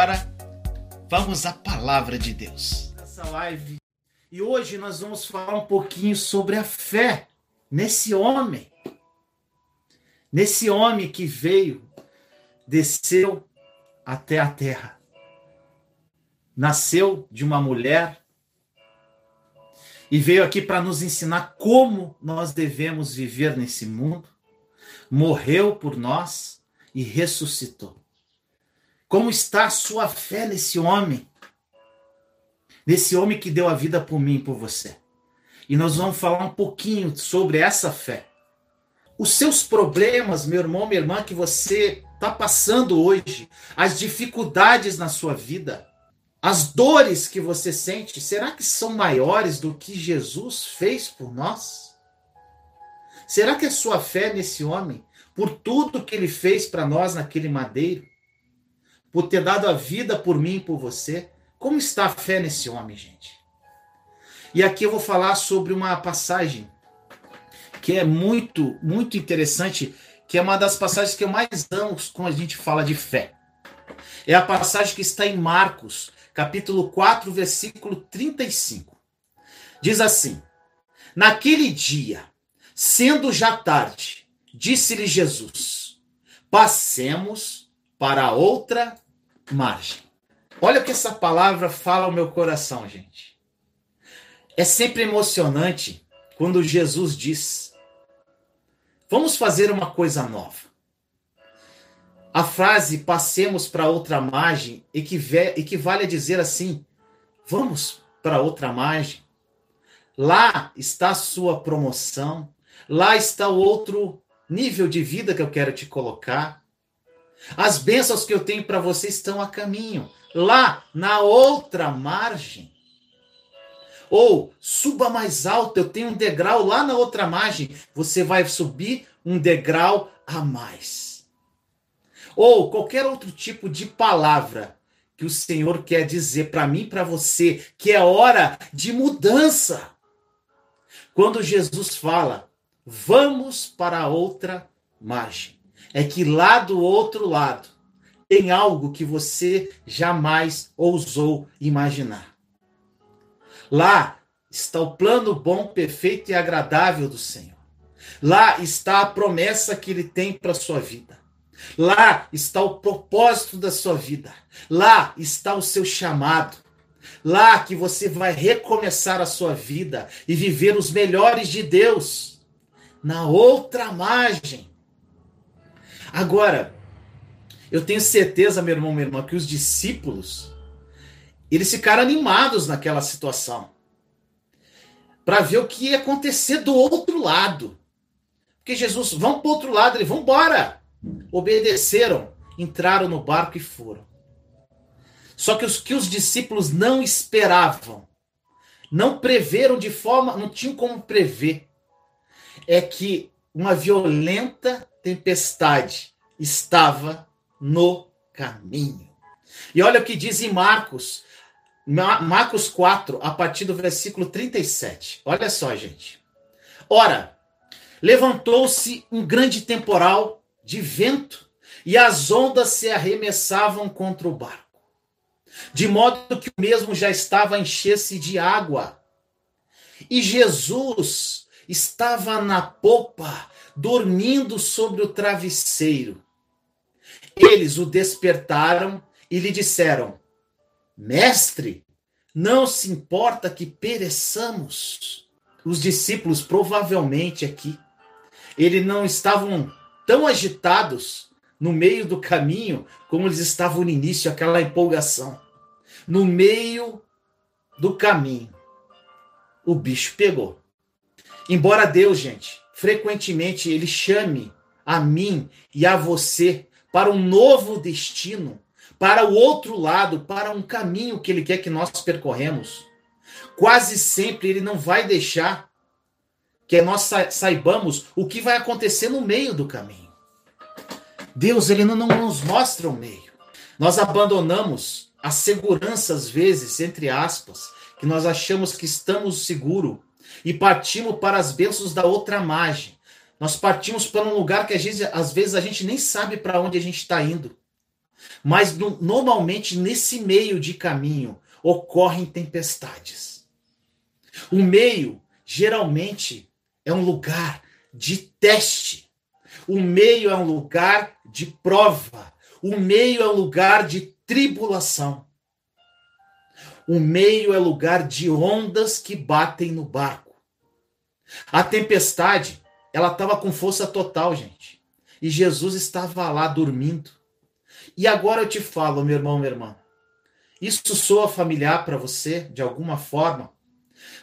Agora, vamos à palavra de Deus. Essa live. E hoje nós vamos falar um pouquinho sobre a fé nesse homem. Nesse homem que veio, desceu até a terra. Nasceu de uma mulher e veio aqui para nos ensinar como nós devemos viver nesse mundo. Morreu por nós e ressuscitou. Como está a sua fé nesse homem? Nesse homem que deu a vida por mim e por você. E nós vamos falar um pouquinho sobre essa fé. Os seus problemas, meu irmão, minha irmã, que você está passando hoje, as dificuldades na sua vida, as dores que você sente, será que são maiores do que Jesus fez por nós? Será que a sua fé nesse homem, por tudo que ele fez para nós naquele madeiro, por ter dado a vida por mim e por você. Como está a fé nesse homem, gente? E aqui eu vou falar sobre uma passagem que é muito, muito interessante, que é uma das passagens que eu mais amo quando a gente fala de fé. É a passagem que está em Marcos, capítulo 4, versículo 35. Diz assim: Naquele dia, sendo já tarde, disse-lhe Jesus: Passemos para outra margem. Olha o que essa palavra fala ao meu coração, gente. É sempre emocionante quando Jesus diz: Vamos fazer uma coisa nova. A frase passemos para outra margem equivale a dizer assim: vamos para outra margem. Lá está a sua promoção, lá está o outro nível de vida que eu quero te colocar. As bênçãos que eu tenho para você estão a caminho, lá na outra margem. Ou suba mais alto, eu tenho um degrau lá na outra margem, você vai subir um degrau a mais. Ou qualquer outro tipo de palavra que o Senhor quer dizer para mim para você, que é hora de mudança. Quando Jesus fala, vamos para outra margem é que lá do outro lado tem algo que você jamais ousou imaginar. Lá está o plano bom, perfeito e agradável do Senhor. Lá está a promessa que ele tem para sua vida. Lá está o propósito da sua vida. Lá está o seu chamado. Lá que você vai recomeçar a sua vida e viver os melhores de Deus. Na outra margem Agora, eu tenho certeza, meu irmão, minha irmã, que os discípulos eles ficaram animados naquela situação para ver o que ia acontecer do outro lado. Porque Jesus, vamos para o outro lado, ele, vamos embora. Obedeceram, entraram no barco e foram. Só que os que os discípulos não esperavam, não preveram de forma, não tinham como prever, é que uma violenta tempestade estava no caminho. E olha o que diz em Marcos, Marcos 4, a partir do versículo 37. Olha só, gente. Ora, levantou-se um grande temporal de vento e as ondas se arremessavam contra o barco, de modo que o mesmo já estava a encher-se de água. E Jesus estava na popa, dormindo sobre o travesseiro. Eles o despertaram e lhe disseram: Mestre, não se importa que pereçamos. Os discípulos, provavelmente aqui, eles não estavam tão agitados no meio do caminho como eles estavam no início, aquela empolgação. No meio do caminho, o bicho pegou. Embora Deus, gente, frequentemente ele chame a mim e a você para um novo destino, para o outro lado, para um caminho que ele quer que nós percorremos. Quase sempre ele não vai deixar que nós saibamos o que vai acontecer no meio do caminho. Deus ele não nos mostra o meio. Nós abandonamos a segurança às vezes, entre aspas, que nós achamos que estamos seguros e partimos para as bênçãos da outra margem. Nós partimos para um lugar que às vezes, às vezes a gente nem sabe para onde a gente está indo. Mas no, normalmente nesse meio de caminho ocorrem tempestades. O meio geralmente é um lugar de teste. O meio é um lugar de prova. O meio é um lugar de tribulação. O meio é lugar de ondas que batem no barco. A tempestade, ela estava com força total, gente. E Jesus estava lá dormindo. E agora eu te falo, meu irmão, minha irmã. Isso soa familiar para você de alguma forma?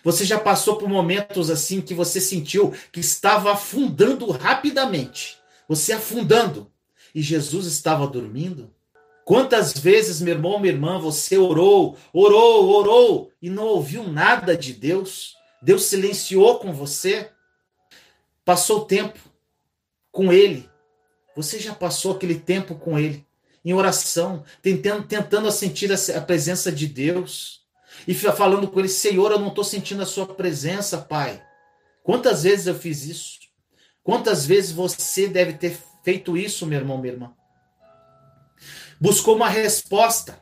Você já passou por momentos assim que você sentiu que estava afundando rapidamente. Você afundando. E Jesus estava dormindo? Quantas vezes, meu irmão, minha irmã, você orou, orou, orou e não ouviu nada de Deus? Deus silenciou com você? Passou tempo com Ele. Você já passou aquele tempo com Ele, em oração, tentando, tentando sentir a presença de Deus e falando com Ele: Senhor, eu não estou sentindo a Sua presença, Pai. Quantas vezes eu fiz isso? Quantas vezes você deve ter feito isso, meu irmão, minha irmã? Buscou uma resposta.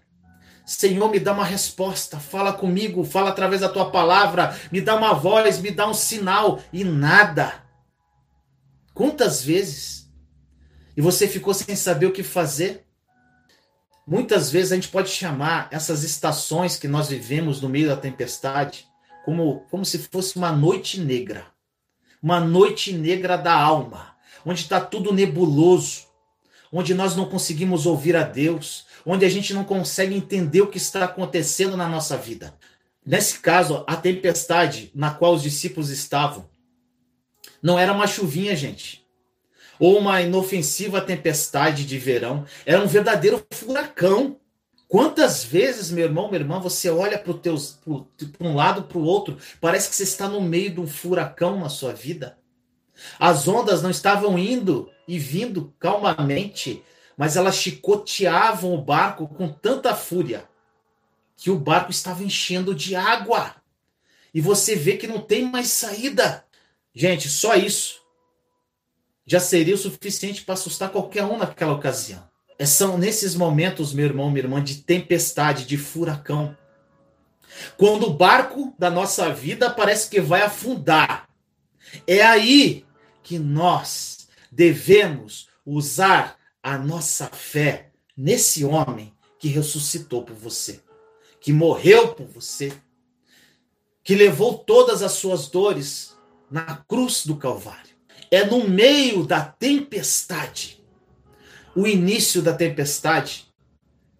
Senhor, me dá uma resposta, fala comigo, fala através da tua palavra, me dá uma voz, me dá um sinal e nada. Quantas vezes? E você ficou sem saber o que fazer? Muitas vezes a gente pode chamar essas estações que nós vivemos no meio da tempestade como, como se fosse uma noite negra. Uma noite negra da alma, onde está tudo nebuloso, onde nós não conseguimos ouvir a Deus, onde a gente não consegue entender o que está acontecendo na nossa vida. Nesse caso, a tempestade na qual os discípulos estavam não era uma chuvinha, gente, ou uma inofensiva tempestade de verão, era um verdadeiro furacão. Quantas vezes, meu irmão, minha irmã, você olha para um lado, para o outro, parece que você está no meio de um furacão na sua vida? As ondas não estavam indo e vindo calmamente, mas elas chicoteavam o barco com tanta fúria que o barco estava enchendo de água. E você vê que não tem mais saída. Gente, só isso já seria o suficiente para assustar qualquer um naquela ocasião. É, são nesses momentos, meu irmão, minha irmã, de tempestade, de furacão, quando o barco da nossa vida parece que vai afundar. É aí que nós devemos usar a nossa fé nesse homem que ressuscitou por você, que morreu por você, que levou todas as suas dores na cruz do Calvário. É no meio da tempestade, o início da tempestade,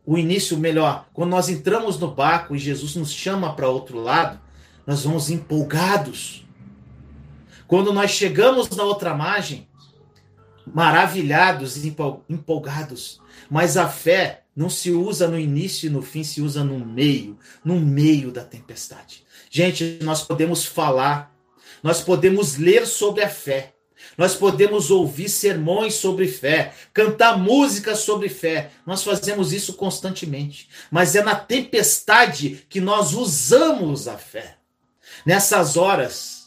o início melhor, quando nós entramos no barco e Jesus nos chama para outro lado, nós vamos empolgados. Quando nós chegamos na outra margem, maravilhados, empolgados. Mas a fé não se usa no início e no fim, se usa no meio, no meio da tempestade. Gente, nós podemos falar, nós podemos ler sobre a fé, nós podemos ouvir sermões sobre fé, cantar músicas sobre fé. Nós fazemos isso constantemente. Mas é na tempestade que nós usamos a fé. Nessas horas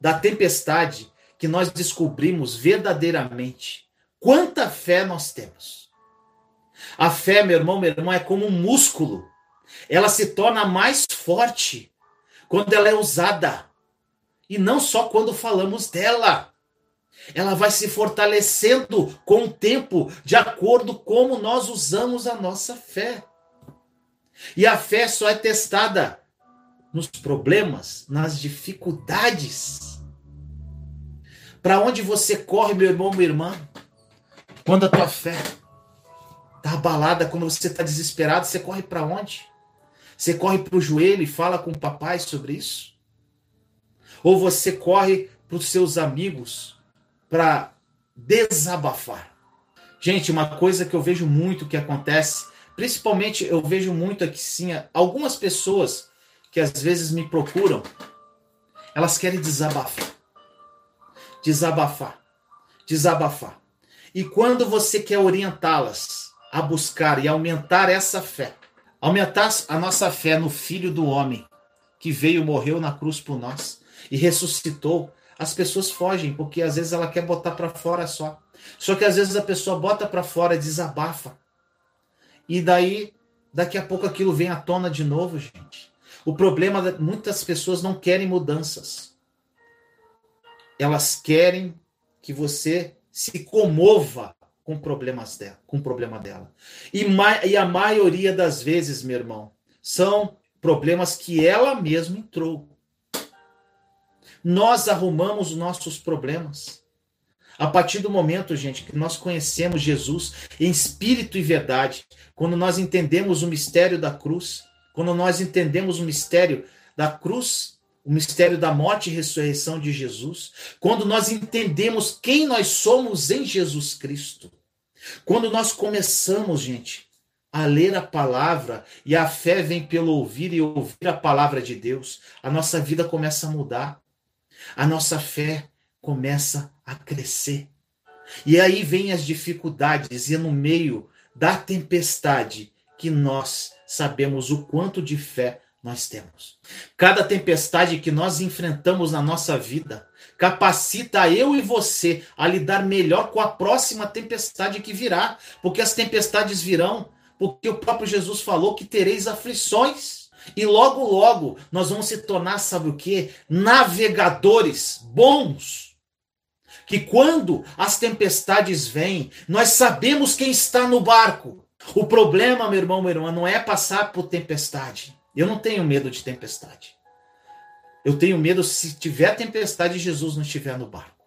da tempestade, que nós descobrimos verdadeiramente quanta fé nós temos. A fé, meu irmão, meu irmão, é como um músculo. Ela se torna mais forte quando ela é usada. E não só quando falamos dela. Ela vai se fortalecendo com o tempo, de acordo com como nós usamos a nossa fé. E a fé só é testada nos problemas, nas dificuldades. Para onde você corre, meu irmão, minha irmã? Quando a tua fé está abalada, quando você está desesperado, você corre para onde? Você corre para o joelho e fala com o papai sobre isso? Ou você corre para os seus amigos para desabafar? Gente, uma coisa que eu vejo muito que acontece, principalmente eu vejo muito aqui sim, algumas pessoas que às vezes me procuram, elas querem desabafar desabafar. Desabafar. E quando você quer orientá-las a buscar e aumentar essa fé, aumentar a nossa fé no Filho do Homem, que veio, morreu na cruz por nós e ressuscitou, as pessoas fogem, porque às vezes ela quer botar para fora só. Só que às vezes a pessoa bota para fora e desabafa. E daí, daqui a pouco aquilo vem à tona de novo, gente. O problema é muitas pessoas não querem mudanças. Elas querem que você se comova com problemas dela, com o problema dela. E, e a maioria das vezes, meu irmão, são problemas que ela mesma entrou. Nós arrumamos os nossos problemas. A partir do momento, gente, que nós conhecemos Jesus em espírito e verdade, quando nós entendemos o mistério da cruz, quando nós entendemos o mistério da cruz, o mistério da morte e ressurreição de Jesus, quando nós entendemos quem nós somos em Jesus Cristo, quando nós começamos, gente, a ler a palavra e a fé vem pelo ouvir e ouvir a palavra de Deus, a nossa vida começa a mudar. A nossa fé começa a crescer. E aí vem as dificuldades, e é no meio da tempestade que nós sabemos o quanto de fé nós temos. Cada tempestade que nós enfrentamos na nossa vida capacita eu e você a lidar melhor com a próxima tempestade que virá, porque as tempestades virão, porque o próprio Jesus falou que tereis aflições. E logo, logo, nós vamos se tornar, sabe o que? Navegadores bons. Que quando as tempestades vêm, nós sabemos quem está no barco. O problema, meu irmão, minha irmã, não é passar por tempestade. Eu não tenho medo de tempestade. Eu tenho medo se tiver tempestade e Jesus não estiver no barco.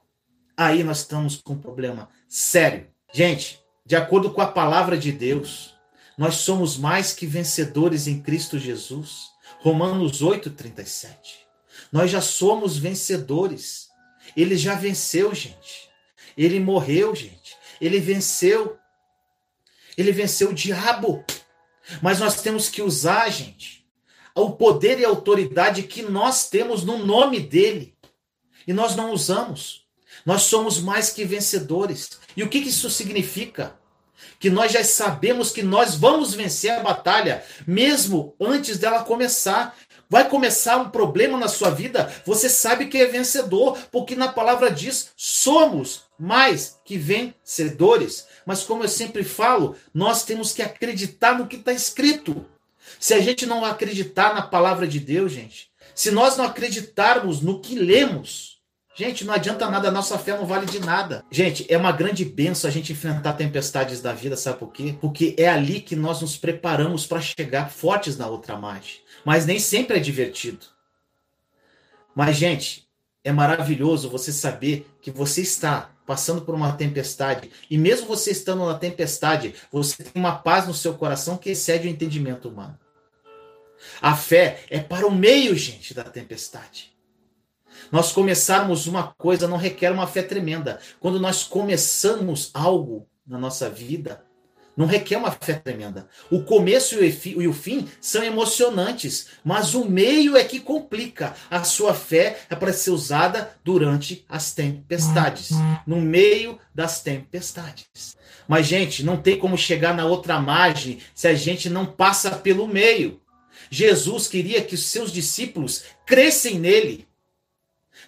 Aí nós estamos com um problema sério. Gente, de acordo com a palavra de Deus, nós somos mais que vencedores em Cristo Jesus. Romanos 8:37. Nós já somos vencedores. Ele já venceu, gente. Ele morreu, gente. Ele venceu. Ele venceu o diabo. Mas nós temos que usar, gente, o poder e a autoridade que nós temos no nome dele. E nós não usamos. Nós somos mais que vencedores. E o que isso significa? que nós já sabemos que nós vamos vencer a batalha, mesmo antes dela começar. Vai começar um problema na sua vida, você sabe que é vencedor, porque na palavra diz: somos mais que vencedores. Mas como eu sempre falo, nós temos que acreditar no que está escrito. Se a gente não acreditar na palavra de Deus, gente, se nós não acreditarmos no que lemos, Gente, não adianta nada, a nossa fé não vale de nada. Gente, é uma grande benção a gente enfrentar tempestades da vida, sabe por quê? Porque é ali que nós nos preparamos para chegar fortes na outra margem. Mas nem sempre é divertido. Mas, gente, é maravilhoso você saber que você está passando por uma tempestade e mesmo você estando na tempestade, você tem uma paz no seu coração que excede o entendimento humano. A fé é para o meio, gente, da tempestade. Nós começarmos uma coisa não requer uma fé tremenda. Quando nós começamos algo na nossa vida, não requer uma fé tremenda. O começo e o fim são emocionantes, mas o meio é que complica. A sua fé é para ser usada durante as tempestades, no meio das tempestades. Mas, gente, não tem como chegar na outra margem se a gente não passa pelo meio. Jesus queria que os seus discípulos crescem nele.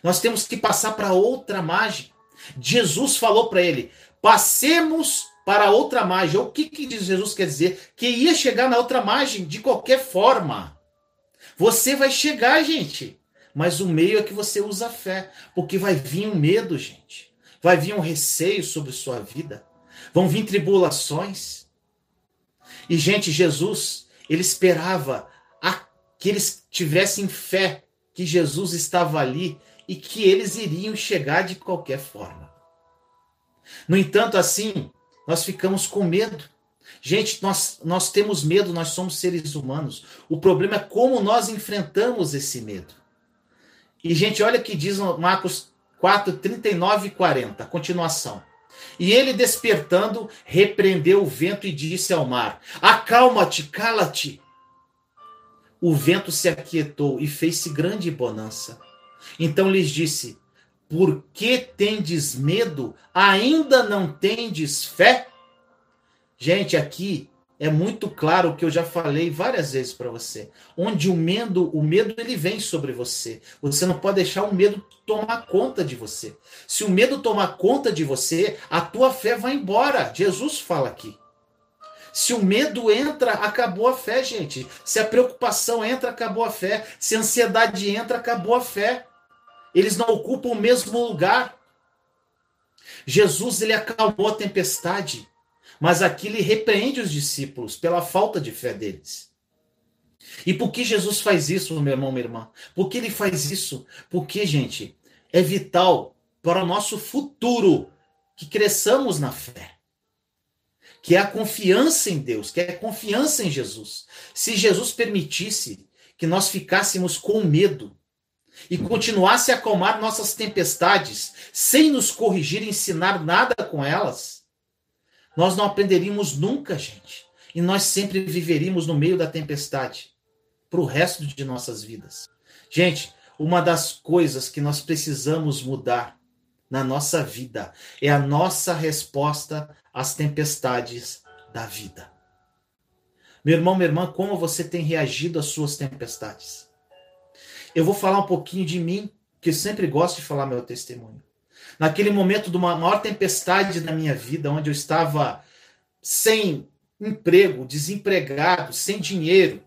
Nós temos que passar para outra margem. Jesus falou para ele: passemos para outra margem. O que, que Jesus quer dizer? Que ia chegar na outra margem de qualquer forma. Você vai chegar, gente. Mas o meio é que você usa a fé. Porque vai vir um medo, gente. Vai vir um receio sobre sua vida. Vão vir tribulações. E, gente, Jesus, ele esperava que eles tivessem fé que Jesus estava ali e que eles iriam chegar de qualquer forma. No entanto, assim, nós ficamos com medo. Gente, nós, nós temos medo, nós somos seres humanos. O problema é como nós enfrentamos esse medo. E, gente, olha que diz Marcos 4, 39 e 40, continuação. E ele, despertando, repreendeu o vento e disse ao mar: Acalma-te, cala-te. O vento se aquietou e fez-se grande bonança. Então lhes disse: Por que tendes medo? Ainda não tendes fé? Gente, aqui é muito claro o que eu já falei várias vezes para você. Onde o medo, o medo ele vem sobre você. Você não pode deixar o medo tomar conta de você. Se o medo tomar conta de você, a tua fé vai embora. Jesus fala aqui. Se o medo entra, acabou a fé, gente. Se a preocupação entra, acabou a fé. Se a ansiedade entra, acabou a fé. Eles não ocupam o mesmo lugar. Jesus ele acalmou a tempestade, mas aqui ele repreende os discípulos pela falta de fé deles. E por que Jesus faz isso, meu irmão, minha irmã? Por que ele faz isso? Porque, gente, é vital para o nosso futuro que cresçamos na fé. Que é a confiança em Deus, que é a confiança em Jesus. Se Jesus permitisse que nós ficássemos com medo e continuasse a acalmar nossas tempestades, sem nos corrigir e ensinar nada com elas, nós não aprenderíamos nunca, gente. E nós sempre viveríamos no meio da tempestade para o resto de nossas vidas. Gente, uma das coisas que nós precisamos mudar na nossa vida é a nossa resposta às tempestades da vida. Meu irmão, minha irmã, como você tem reagido às suas tempestades? Eu vou falar um pouquinho de mim, que sempre gosto de falar meu testemunho. Naquele momento de uma maior tempestade na minha vida, onde eu estava sem emprego, desempregado, sem dinheiro,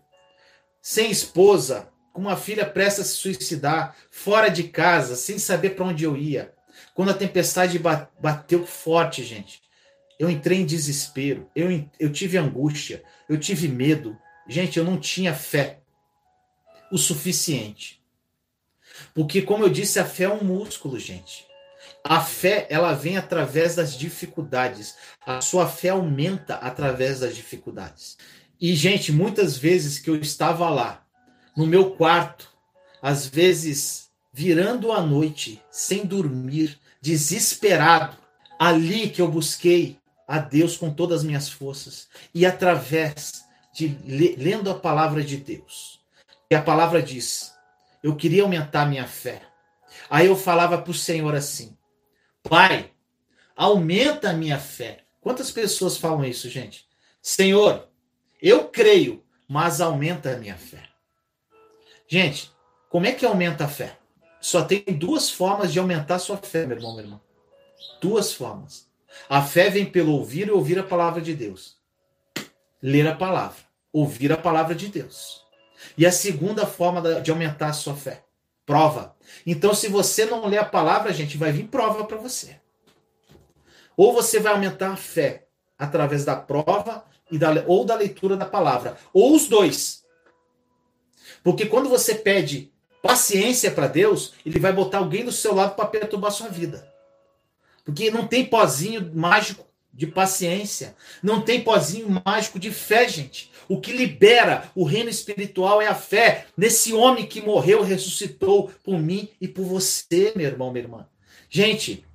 sem esposa, com uma filha prestes a se suicidar, fora de casa, sem saber para onde eu ia. Quando a tempestade bateu forte, gente, eu entrei em desespero, eu, eu tive angústia, eu tive medo. Gente, eu não tinha fé o suficiente. Porque, como eu disse, a fé é um músculo, gente. A fé, ela vem através das dificuldades. A sua fé aumenta através das dificuldades. E, gente, muitas vezes que eu estava lá, no meu quarto, às vezes virando a noite, sem dormir, desesperado, ali que eu busquei a Deus com todas as minhas forças e através de lendo a palavra de Deus. E a palavra diz: eu queria aumentar minha fé. Aí eu falava para o Senhor assim: Pai, aumenta a minha fé. Quantas pessoas falam isso, gente? Senhor, eu creio, mas aumenta a minha fé. Gente, como é que aumenta a fé? Só tem duas formas de aumentar a sua fé, meu irmão, meu irmão. Duas formas. A fé vem pelo ouvir e ouvir a palavra de Deus. Ler a palavra, ouvir a palavra de Deus. E a segunda forma de aumentar a sua fé, prova. Então, se você não ler a palavra, gente, vai vir prova para você. Ou você vai aumentar a fé através da prova e da, ou da leitura da palavra, ou os dois. Porque quando você pede paciência para Deus, ele vai botar alguém do seu lado para perturbar a sua vida. Porque não tem pozinho mágico de paciência, não tem pozinho mágico de fé, gente. O que libera o reino espiritual é a fé nesse homem que morreu, ressuscitou por mim e por você, meu irmão, minha irmã. Gente,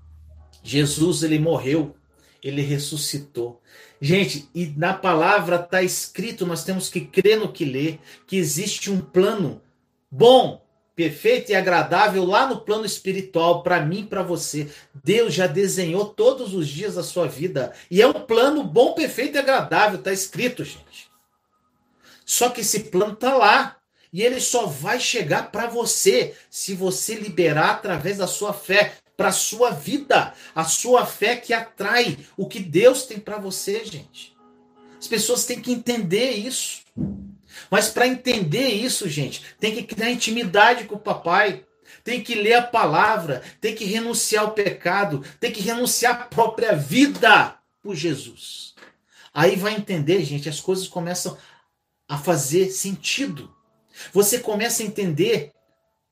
Jesus ele morreu, ele ressuscitou. Gente, e na palavra está escrito, nós temos que crer no que lê, que existe um plano bom, perfeito e agradável lá no plano espiritual para mim, para você. Deus já desenhou todos os dias da sua vida e é um plano bom, perfeito e agradável, está escrito, gente. Só que esse plano está lá e ele só vai chegar para você se você liberar através da sua fé para sua vida, a sua fé que atrai o que Deus tem para você, gente. As pessoas têm que entender isso. Mas para entender isso, gente, tem que criar intimidade com o papai. Tem que ler a palavra, tem que renunciar ao pecado, tem que renunciar à própria vida por Jesus. Aí vai entender, gente, as coisas começam a fazer sentido. Você começa a entender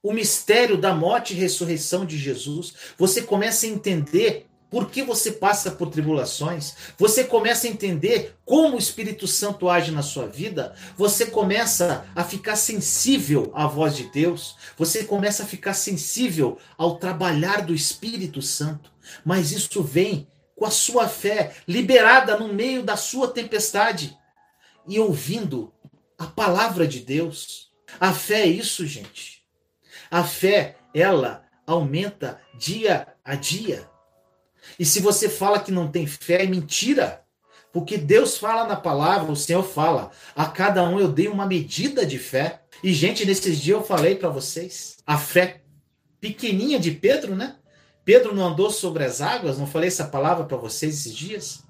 o mistério da morte e ressurreição de Jesus, você começa a entender por que você passa por tribulações, você começa a entender como o Espírito Santo age na sua vida, você começa a ficar sensível à voz de Deus, você começa a ficar sensível ao trabalhar do Espírito Santo. Mas isso vem com a sua fé liberada no meio da sua tempestade e ouvindo a palavra de Deus. A fé é isso, gente. A fé, ela aumenta dia a dia. E se você fala que não tem fé, é mentira. Porque Deus fala na palavra, o Senhor fala, a cada um eu dei uma medida de fé. E, gente, nesses dias eu falei para vocês, a fé pequenininha de Pedro, né? Pedro não andou sobre as águas, não falei essa palavra para vocês esses dias?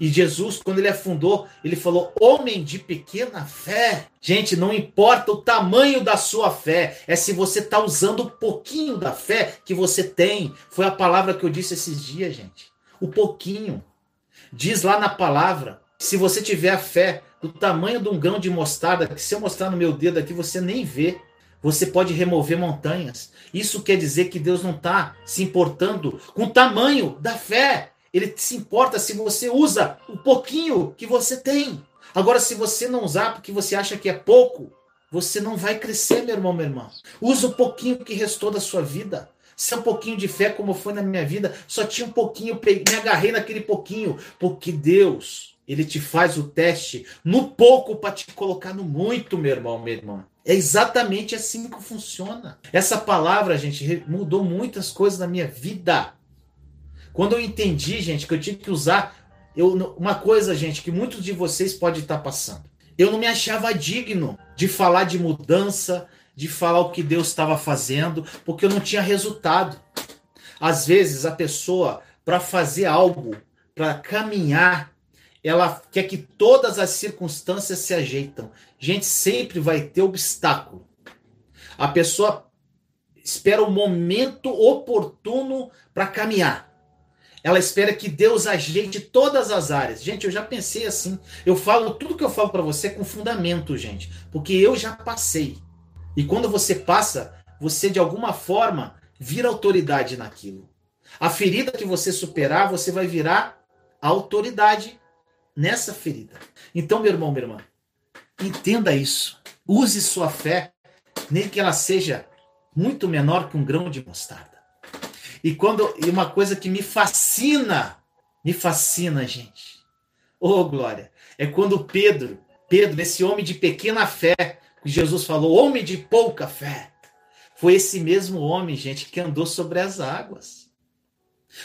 E Jesus, quando ele afundou, ele falou: Homem de pequena fé. Gente, não importa o tamanho da sua fé, é se você está usando o pouquinho da fé que você tem. Foi a palavra que eu disse esses dias, gente. O pouquinho. Diz lá na palavra: se você tiver a fé do tamanho de um grão de mostarda, que se eu mostrar no meu dedo aqui, você nem vê. Você pode remover montanhas. Isso quer dizer que Deus não está se importando com o tamanho da fé. Ele se importa se você usa o pouquinho que você tem. Agora, se você não usar porque você acha que é pouco, você não vai crescer, meu irmão, minha irmã. Usa o pouquinho que restou da sua vida. Se é um pouquinho de fé, como foi na minha vida, só tinha um pouquinho, me agarrei naquele pouquinho, porque Deus, ele te faz o teste no pouco para te colocar no muito, meu irmão, minha irmã. É exatamente assim que funciona. Essa palavra, gente, mudou muitas coisas na minha vida. Quando eu entendi, gente, que eu tinha que usar eu, uma coisa, gente, que muitos de vocês podem estar passando. Eu não me achava digno de falar de mudança, de falar o que Deus estava fazendo, porque eu não tinha resultado. Às vezes a pessoa, para fazer algo, para caminhar, ela quer que todas as circunstâncias se ajeitam. Gente, sempre vai ter obstáculo. A pessoa espera o momento oportuno para caminhar. Ela espera que Deus ajeite todas as áreas. Gente, eu já pensei assim. Eu falo tudo que eu falo para você com fundamento, gente, porque eu já passei. E quando você passa, você de alguma forma vira autoridade naquilo. A ferida que você superar, você vai virar autoridade nessa ferida. Então, meu irmão, minha irmã, entenda isso. Use sua fé, nem que ela seja muito menor que um grão de mostarda. E quando e uma coisa que me fascina, me fascina, gente. Oh, glória. É quando Pedro, Pedro, esse homem de pequena fé, que Jesus falou, homem de pouca fé. Foi esse mesmo homem, gente, que andou sobre as águas.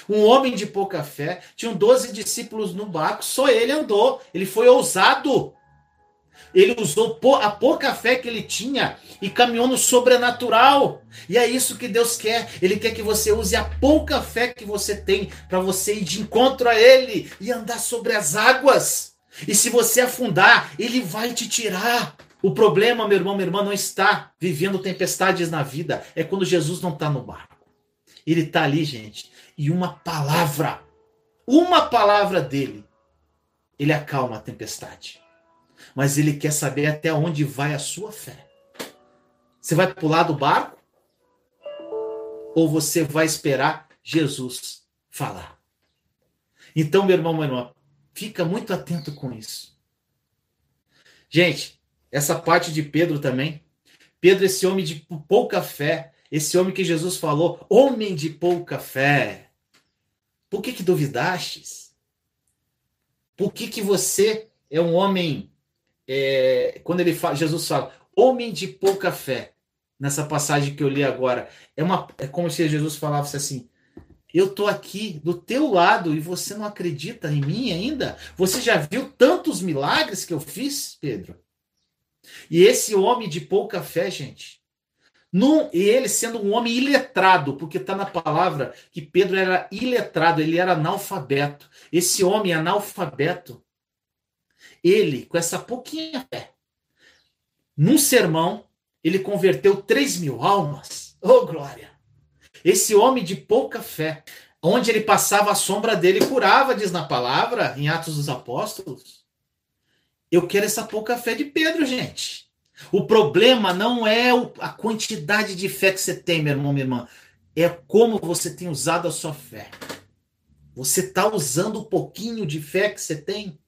Um homem de pouca fé, tinham 12 discípulos no barco, só ele andou. Ele foi ousado. Ele usou a pouca fé que ele tinha e caminhou no sobrenatural. E é isso que Deus quer. Ele quer que você use a pouca fé que você tem para você ir de encontro a Ele e andar sobre as águas. E se você afundar, Ele vai te tirar. O problema, meu irmão, minha irmã, não está vivendo tempestades na vida. É quando Jesus não está no barco. Ele está ali, gente. E uma palavra, uma palavra dele, ele acalma a tempestade mas ele quer saber até onde vai a sua fé. Você vai pular do barco? Ou você vai esperar Jesus falar? Então, meu irmão, meu irmão, fica muito atento com isso. Gente, essa parte de Pedro também. Pedro, esse homem de pouca fé, esse homem que Jesus falou, homem de pouca fé. Por que que duvidastes? Por que que você é um homem é, quando ele fala, Jesus fala, homem de pouca fé, nessa passagem que eu li agora, é, uma, é como se Jesus falasse assim: eu tô aqui do teu lado e você não acredita em mim ainda? Você já viu tantos milagres que eu fiz, Pedro? E esse homem de pouca fé, gente, num, e ele sendo um homem iletrado, porque está na palavra que Pedro era iletrado, ele era analfabeto. Esse homem analfabeto, ele, com essa pouquinha fé, num sermão, ele converteu 3 mil almas. Oh, glória! Esse homem de pouca fé, onde ele passava a sombra dele, curava, diz na palavra, em Atos dos Apóstolos. Eu quero essa pouca fé de Pedro, gente. O problema não é a quantidade de fé que você tem, meu irmão, minha irmã. É como você tem usado a sua fé. Você está usando o pouquinho de fé que você tem?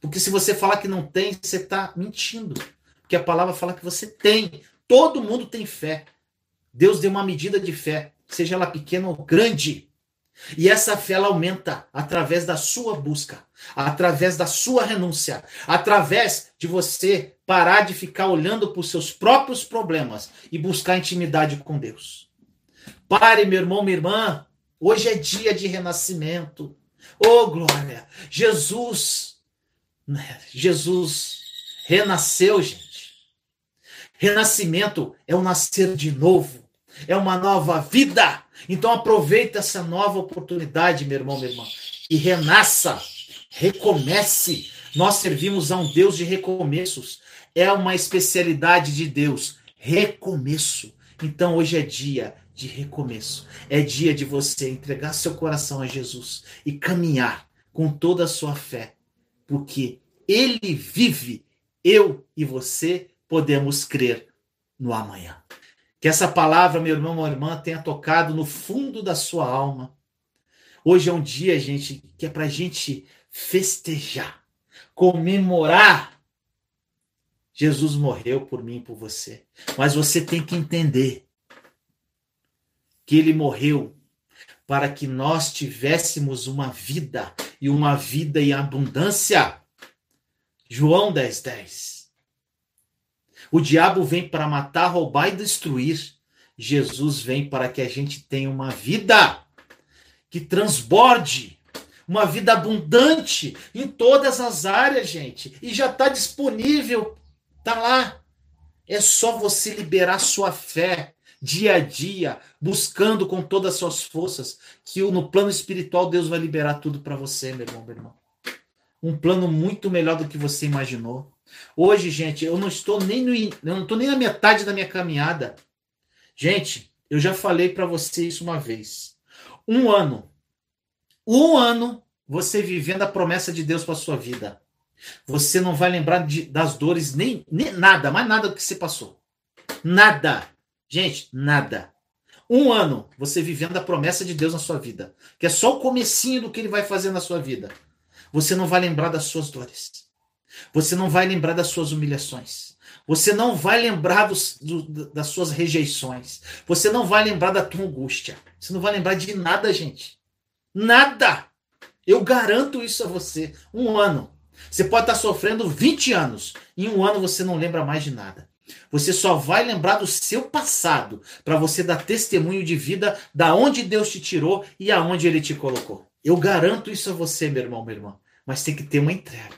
Porque se você falar que não tem, você está mentindo. Porque a palavra fala que você tem. Todo mundo tem fé. Deus deu uma medida de fé, seja ela pequena ou grande. E essa fé ela aumenta através da sua busca, através da sua renúncia, através de você parar de ficar olhando para os seus próprios problemas e buscar intimidade com Deus. Pare, meu irmão, minha irmã. Hoje é dia de renascimento. Oh, glória! Jesus? Jesus renasceu, gente. Renascimento é o nascer de novo, é uma nova vida. Então aproveita essa nova oportunidade, meu irmão, minha irmã, e renasça. Recomece. Nós servimos a um Deus de recomeços. É uma especialidade de Deus. Recomeço. Então hoje é dia de recomeço. É dia de você entregar seu coração a Jesus e caminhar com toda a sua fé, porque ele vive, eu e você podemos crer no amanhã. Que essa palavra, meu irmão, minha irmã, tenha tocado no fundo da sua alma. Hoje é um dia, gente, que é para a gente festejar, comemorar. Jesus morreu por mim e por você. Mas você tem que entender que ele morreu para que nós tivéssemos uma vida e uma vida em abundância. João 10, 10. O diabo vem para matar, roubar e destruir. Jesus vem para que a gente tenha uma vida que transborde, uma vida abundante em todas as áreas, gente. E já está disponível, tá lá. É só você liberar sua fé dia a dia, buscando com todas as suas forças, que no plano espiritual Deus vai liberar tudo para você, meu irmão, meu irmão. Um plano muito melhor do que você imaginou. Hoje, gente, eu não estou nem no, eu não estou nem na metade da minha caminhada. Gente, eu já falei para você isso uma vez. Um ano, um ano você vivendo a promessa de Deus para sua vida. Você não vai lembrar de, das dores nem, nem nada, mais nada do que você passou. Nada. Gente, nada. Um ano você vivendo a promessa de Deus na sua vida, que é só o comecinho do que ele vai fazer na sua vida. Você não vai lembrar das suas dores. Você não vai lembrar das suas humilhações. Você não vai lembrar dos, do, das suas rejeições. Você não vai lembrar da tua angústia. Você não vai lembrar de nada, gente. Nada. Eu garanto isso a você. Um ano. Você pode estar sofrendo 20 anos. Em um ano você não lembra mais de nada. Você só vai lembrar do seu passado para você dar testemunho de vida da onde Deus te tirou e aonde ele te colocou. Eu garanto isso a você, meu irmão, minha irmã. Mas tem que ter uma entrega.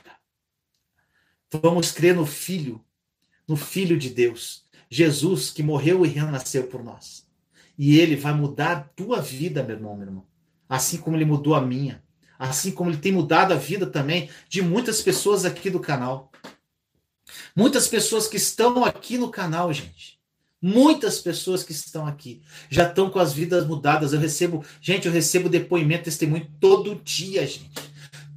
Vamos crer no Filho, no Filho de Deus, Jesus que morreu e renasceu por nós. E ele vai mudar a tua vida, meu irmão, meu irmão. Assim como ele mudou a minha. Assim como ele tem mudado a vida também de muitas pessoas aqui do canal. Muitas pessoas que estão aqui no canal, gente. Muitas pessoas que estão aqui já estão com as vidas mudadas. Eu recebo, gente, eu recebo depoimento, testemunho todo dia, gente.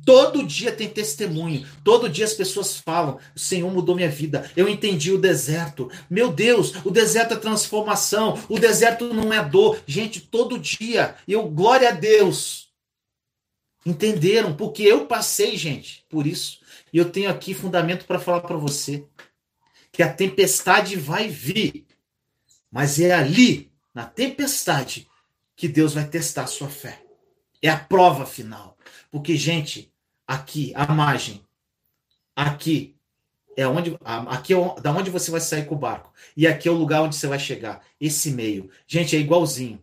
Todo dia tem testemunho. Todo dia as pessoas falam: o Senhor mudou minha vida. Eu entendi o deserto. Meu Deus, o deserto é transformação. O deserto não é dor. Gente, todo dia. Eu, glória a Deus. Entenderam? Porque eu passei, gente, por isso. E eu tenho aqui fundamento para falar para você que a tempestade vai vir, mas é ali, na tempestade, que Deus vai testar a sua fé. É a prova final. Porque, gente, aqui, a margem, aqui é onde, aqui é da onde você vai sair com o barco. E aqui é o lugar onde você vai chegar. Esse meio. Gente, é igualzinho.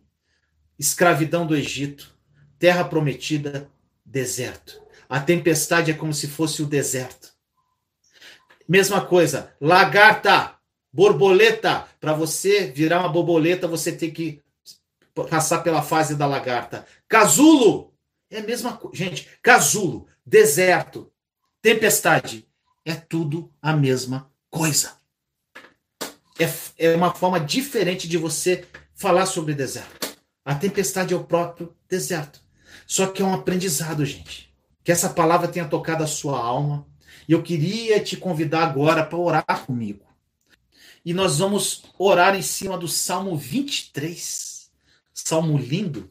Escravidão do Egito, terra prometida, deserto. A tempestade é como se fosse o deserto. Mesma coisa, lagarta, borboleta. Para você virar uma borboleta, você tem que passar pela fase da lagarta. Casulo é a mesma coisa. Gente, casulo, deserto, tempestade. É tudo a mesma coisa. É, é uma forma diferente de você falar sobre deserto. A tempestade é o próprio deserto. Só que é um aprendizado, gente. Que essa palavra tenha tocado a sua alma. E eu queria te convidar agora para orar comigo. E nós vamos orar em cima do Salmo 23. Salmo lindo,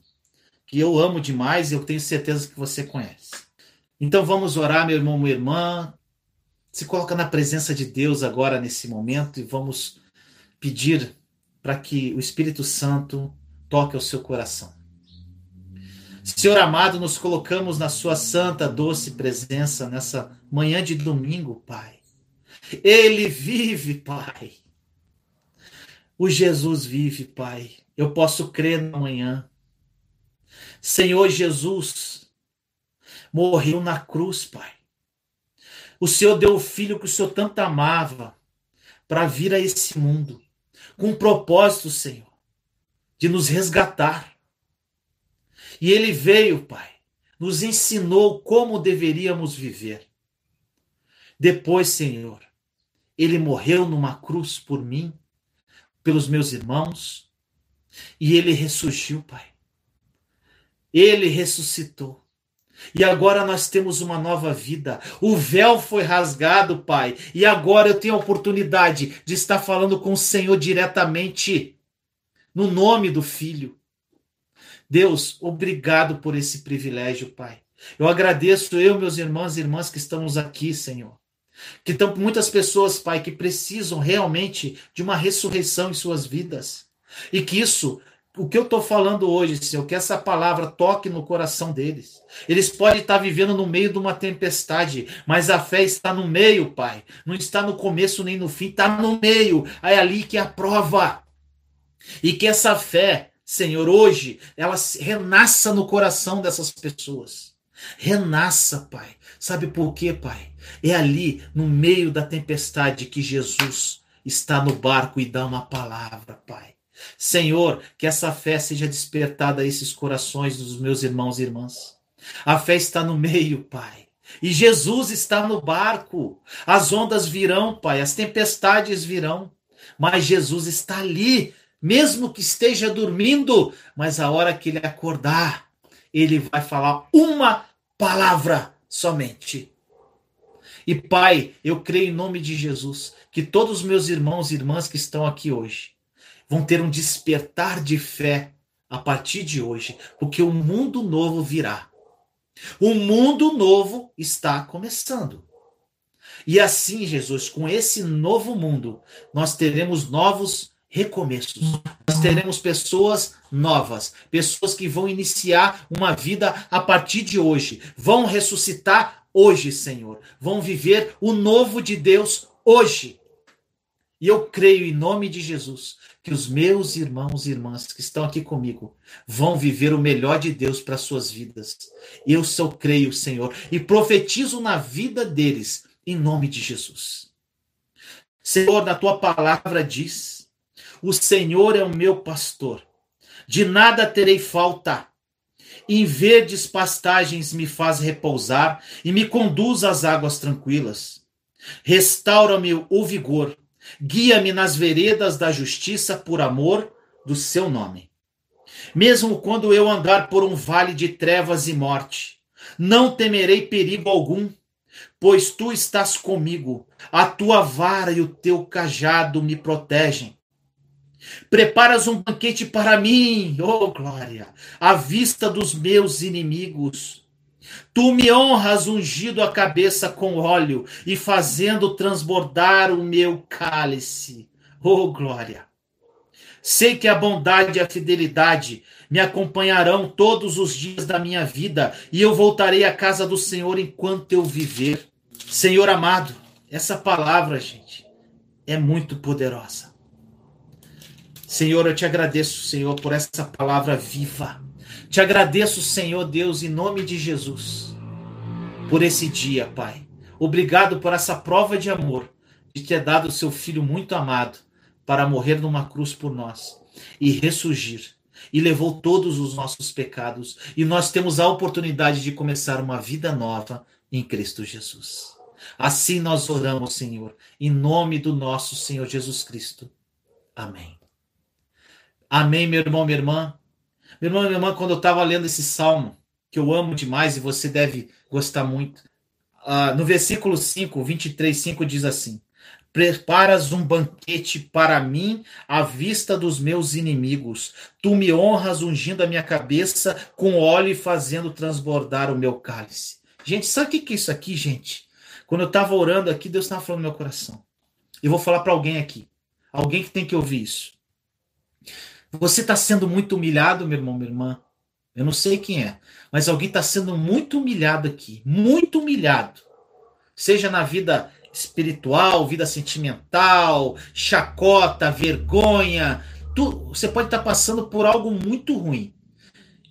que eu amo demais e eu tenho certeza que você conhece. Então vamos orar, meu irmão, minha irmã. Se coloca na presença de Deus agora nesse momento e vamos pedir para que o Espírito Santo toque ao seu coração. Senhor amado, nos colocamos na Sua santa, doce presença nessa manhã de domingo, Pai. Ele vive, Pai. O Jesus vive, Pai. Eu posso crer na manhã. Senhor Jesus morreu na cruz, Pai. O Senhor deu o filho que o Senhor tanto amava para vir a esse mundo com um propósito, Senhor, de nos resgatar e ele veio, Pai, nos ensinou como deveríamos viver. Depois, Senhor, ele morreu numa cruz por mim, pelos meus irmãos, e ele ressurgiu, Pai. Ele ressuscitou. E agora nós temos uma nova vida. O véu foi rasgado, Pai. E agora eu tenho a oportunidade de estar falando com o Senhor diretamente, no nome do Filho. Deus, obrigado por esse privilégio, Pai. Eu agradeço eu, meus irmãos e irmãs que estamos aqui, Senhor. Que estão muitas pessoas, Pai, que precisam realmente de uma ressurreição em suas vidas. E que isso o que eu estou falando hoje, Senhor, que essa palavra toque no coração deles. Eles podem estar vivendo no meio de uma tempestade, mas a fé está no meio, Pai. Não está no começo nem no fim, está no meio. É ali que é a prova. E que essa fé, Senhor, hoje, ela renasça no coração dessas pessoas. Renasça, Pai. Sabe por quê, Pai? É ali, no meio da tempestade, que Jesus está no barco e dá uma palavra, Pai. Senhor, que essa fé seja despertada a esses corações dos meus irmãos e irmãs. A fé está no meio, Pai. E Jesus está no barco. As ondas virão, Pai, as tempestades virão. Mas Jesus está ali, mesmo que esteja dormindo. Mas a hora que ele acordar, ele vai falar uma palavra somente. E Pai, eu creio em nome de Jesus que todos os meus irmãos e irmãs que estão aqui hoje vão ter um despertar de fé a partir de hoje, porque o mundo novo virá. O mundo novo está começando. E assim, Jesus, com esse novo mundo, nós teremos novos recomeços. Nós teremos pessoas novas, pessoas que vão iniciar uma vida a partir de hoje, vão ressuscitar hoje, Senhor, vão viver o novo de Deus hoje. E eu creio em nome de Jesus que os meus irmãos e irmãs que estão aqui comigo vão viver o melhor de Deus para suas vidas. Eu só creio, Senhor, e profetizo na vida deles em nome de Jesus. Senhor, na tua palavra diz: O Senhor é o meu pastor, de nada terei falta. Em verdes pastagens me faz repousar e me conduz às águas tranquilas. Restaura-me o vigor Guia-me nas veredas da justiça por amor do seu nome. Mesmo quando eu andar por um vale de trevas e morte, não temerei perigo algum, pois tu estás comigo, a tua vara e o teu cajado me protegem. Preparas um banquete para mim, oh glória, à vista dos meus inimigos. Tu me honras ungido a cabeça com óleo e fazendo transbordar o meu cálice. Oh, glória! Sei que a bondade e a fidelidade me acompanharão todos os dias da minha vida e eu voltarei à casa do Senhor enquanto eu viver. Senhor amado, essa palavra, gente, é muito poderosa. Senhor, eu te agradeço, Senhor, por essa palavra viva te agradeço, Senhor Deus, em nome de Jesus, por esse dia, Pai. Obrigado por essa prova de amor, de ter dado o seu filho muito amado para morrer numa cruz por nós e ressurgir. E levou todos os nossos pecados. E nós temos a oportunidade de começar uma vida nova em Cristo Jesus. Assim nós oramos, Senhor, em nome do nosso Senhor Jesus Cristo. Amém. Amém, meu irmão, minha irmã. Meu irmão minha irmã, quando eu estava lendo esse salmo, que eu amo demais e você deve gostar muito, uh, no versículo 5, 23, 5 diz assim: Preparas um banquete para mim à vista dos meus inimigos. Tu me honras ungindo a minha cabeça com óleo e fazendo transbordar o meu cálice. Gente, sabe o que é isso aqui, gente? Quando eu estava orando aqui, Deus estava falando no meu coração. Eu vou falar para alguém aqui. Alguém que tem que ouvir isso. Você está sendo muito humilhado, meu irmão, minha irmã. Eu não sei quem é, mas alguém está sendo muito humilhado aqui. Muito humilhado. Seja na vida espiritual, vida sentimental, chacota, vergonha. Tu, você pode estar tá passando por algo muito ruim.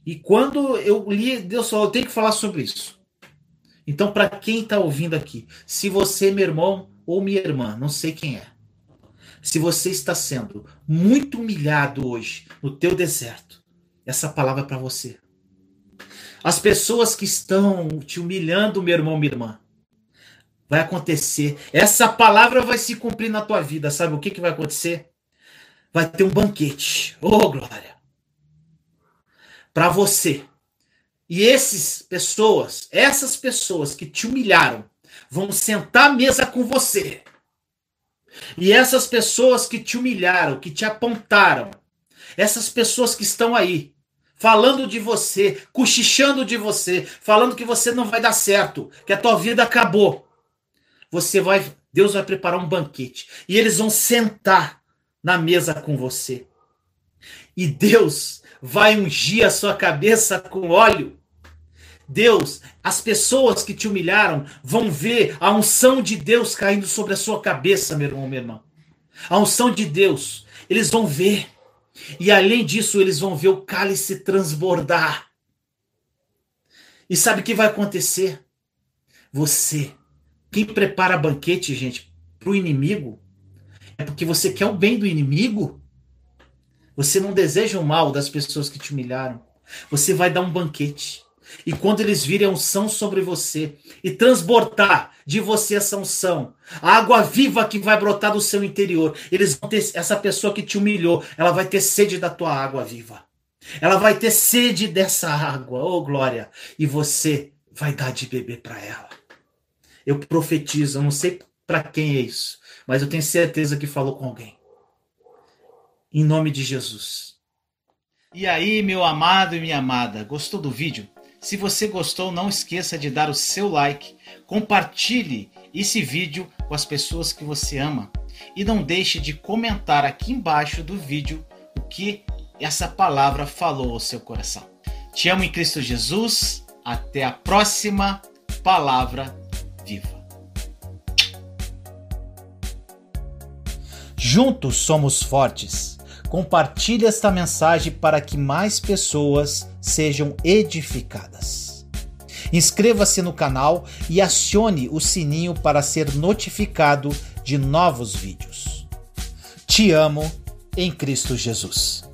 E quando eu li, Deus falou, eu tenho que falar sobre isso. Então, para quem está ouvindo aqui, se você, meu irmão ou minha irmã, não sei quem é, se você está sendo muito humilhado hoje no teu deserto, essa palavra é para você. As pessoas que estão te humilhando, meu irmão, minha irmã, vai acontecer. Essa palavra vai se cumprir na tua vida. Sabe o que, que vai acontecer? Vai ter um banquete. Oh, glória! Para você. E essas pessoas, essas pessoas que te humilharam, vão sentar à mesa com você. E essas pessoas que te humilharam, que te apontaram, essas pessoas que estão aí, falando de você, cochichando de você, falando que você não vai dar certo, que a tua vida acabou. Você vai, Deus vai preparar um banquete e eles vão sentar na mesa com você. E Deus vai ungir a sua cabeça com óleo. Deus, as pessoas que te humilharam vão ver a unção de Deus caindo sobre a sua cabeça, meu irmão, minha irmã. A unção de Deus, eles vão ver. E além disso, eles vão ver o cálice transbordar. E sabe o que vai acontecer? Você, quem prepara banquete, gente, para o inimigo, é porque você quer o bem do inimigo. Você não deseja o mal das pessoas que te humilharam. Você vai dar um banquete. E quando eles virem a unção sobre você e transbordar de você essa unção, a água viva que vai brotar do seu interior, eles vão ter essa pessoa que te humilhou, ela vai ter sede da tua água viva. Ela vai ter sede dessa água, oh glória, e você vai dar de beber para ela. Eu profetizo, eu não sei para quem é isso, mas eu tenho certeza que falou com alguém. Em nome de Jesus. E aí, meu amado e minha amada, gostou do vídeo? Se você gostou, não esqueça de dar o seu like, compartilhe esse vídeo com as pessoas que você ama e não deixe de comentar aqui embaixo do vídeo o que essa palavra falou ao seu coração. Te amo em Cristo Jesus. Até a próxima palavra viva. Juntos somos fortes. Compartilhe esta mensagem para que mais pessoas sejam edificadas. Inscreva-se no canal e acione o sininho para ser notificado de novos vídeos. Te amo em Cristo Jesus.